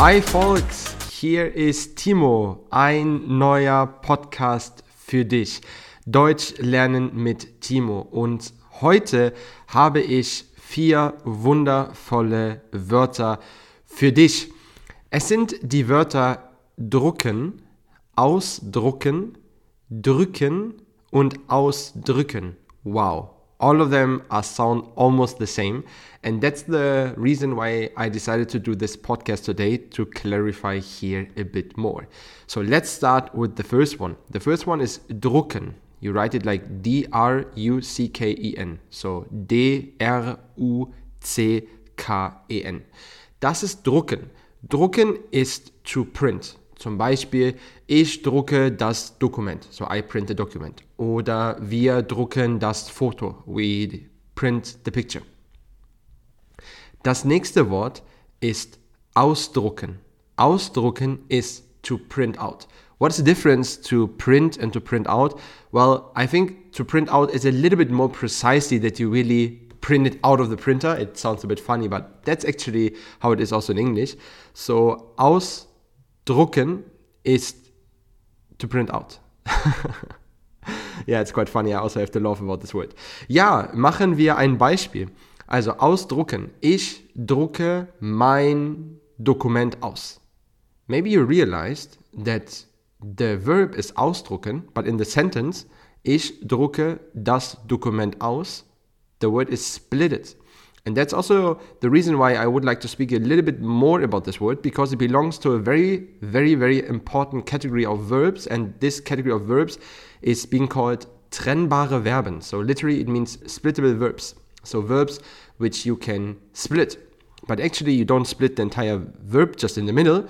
Hi Folks, hier ist Timo, ein neuer Podcast für dich. Deutsch lernen mit Timo. Und heute habe ich vier wundervolle Wörter für dich. Es sind die Wörter drucken, ausdrucken, drücken und ausdrücken. Wow. All of them are sound almost the same. And that's the reason why i decided to do this podcast today to clarify here a bit more. So let's start with the first one. The first one is drucken. You write it like d-r-u-c-k-e-n so d-r-u-c-k-e-n das ist drucken. Drucken ist to print Zum Beispiel, ich drucke das Dokument, so I print the document. Oder wir drucken das Foto, we print the picture. Das nächste Wort ist ausdrucken. Ausdrucken ist to print out. What's the difference to print and to print out? Well, I think to print out is a little bit more precisely that you really print it out of the printer. It sounds a bit funny, but that's actually how it is also in English. So aus drucken ist to print out. yeah, it's quite funny. I also have to laugh about this word. Ja, machen wir ein Beispiel. Also ausdrucken. Ich drucke mein Dokument aus. Maybe you realized that the verb is ausdrucken, but in the sentence, ich drucke das Dokument aus, the word is splitted. And that's also the reason why I would like to speak a little bit more about this word because it belongs to a very, very, very important category of verbs. And this category of verbs is being called trennbare Verben. So literally, it means splittable verbs. So verbs which you can split. But actually, you don't split the entire verb just in the middle.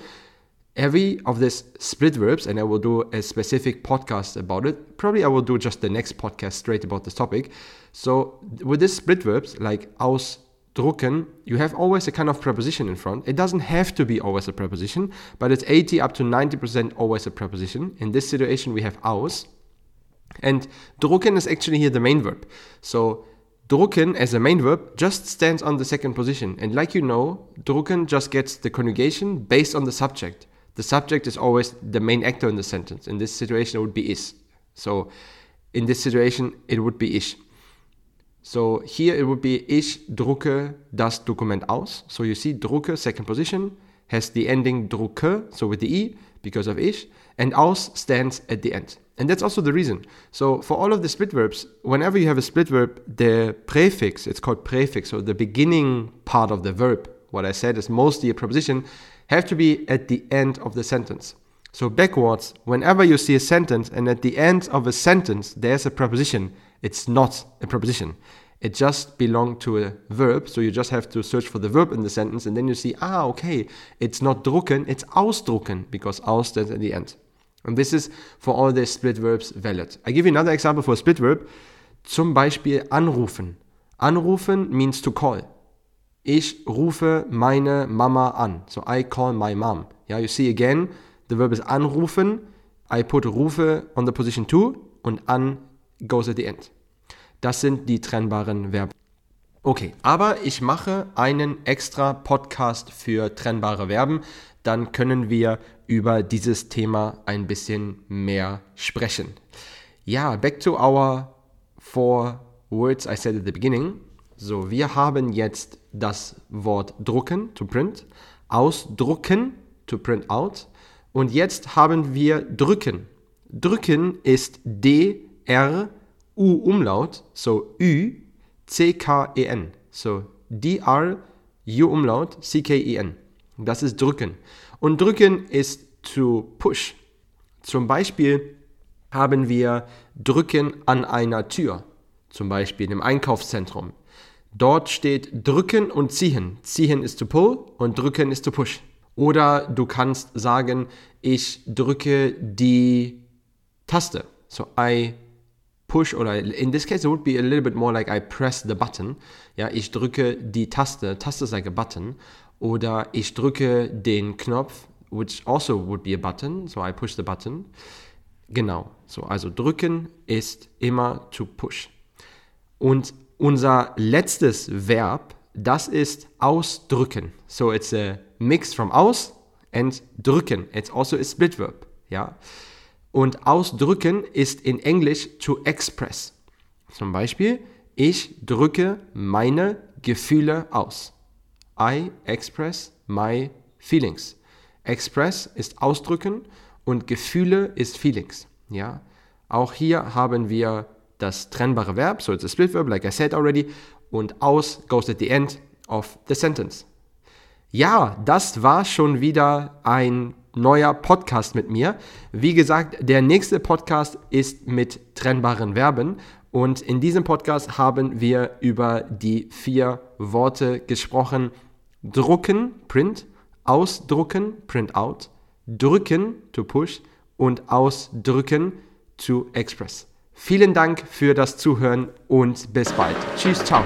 Every of these split verbs, and I will do a specific podcast about it. Probably I will do just the next podcast straight about this topic. So with these split verbs like aus, drucken, you have always a kind of preposition in front. It doesn't have to be always a preposition, but it's 80 up to 90% always a preposition. In this situation, we have aus. And drucken is actually here the main verb. So drucken as a main verb just stands on the second position. And like you know, drucken just gets the conjugation based on the subject. The subject is always the main actor in the sentence. In this situation, it would be is. So in this situation, it would be ich. So here it would be ich drucke das Dokument aus. So you see drucke, second position, has the ending drucke, so with the e, because of ich, and aus stands at the end. And that's also the reason. So for all of the split verbs, whenever you have a split verb, the prefix, it's called prefix, so the beginning part of the verb, what I said is mostly a preposition, have to be at the end of the sentence. So backwards, whenever you see a sentence and at the end of a sentence there's a preposition, it's not a preposition. It just belongs to a verb, so you just have to search for the verb in the sentence and then you see, ah, okay, it's not drucken, it's ausdrucken because aus stands at the end. And this is for all the split verbs valid. I give you another example for a split verb. Zum Beispiel anrufen. Anrufen means to call. Ich rufe meine Mama an. So I call my mom. Yeah, you see again, the verb is anrufen. I put rufe on the position to and an goes at the end. Das sind die trennbaren Verben. Okay, aber ich mache einen extra Podcast für trennbare Verben. Dann können wir über dieses Thema ein bisschen mehr sprechen. Ja, back to our four words I said at the beginning. So, wir haben jetzt das Wort drucken, to print, ausdrucken, to print out. Und jetzt haben wir drücken. Drücken ist D-R- U-Umlaut, so Ü, C-K-E-N. So D-R, U-Umlaut, C-K-E-N. Das ist drücken. Und drücken ist to push. Zum Beispiel haben wir drücken an einer Tür. Zum Beispiel im Einkaufszentrum. Dort steht drücken und ziehen. Ziehen ist to pull und drücken ist to push. Oder du kannst sagen, ich drücke die Taste. So I push oder in this case it would be a little bit more like I press the button. Ja, ich drücke die Taste. Taste ist like a button. Oder ich drücke den Knopf, which also would be a button. So I push the button. Genau. So, also drücken ist immer to push. Und unser letztes Verb, das ist ausdrücken. So it's a mix from aus and drücken. It's also a split verb. Ja. Und ausdrücken ist in Englisch to express. Zum Beispiel, ich drücke meine Gefühle aus. I express my feelings. Express ist ausdrücken und Gefühle ist feelings. Ja? Auch hier haben wir das trennbare Verb, so it's a split verb, like I said already, und aus goes at the end of the sentence. Ja, das war schon wieder ein neuer Podcast mit mir. Wie gesagt, der nächste Podcast ist mit trennbaren Verben und in diesem Podcast haben wir über die vier Worte gesprochen. Drucken, print, ausdrucken, print out, drücken, to push und ausdrücken, to express. Vielen Dank für das Zuhören und bis bald. Tschüss, ciao.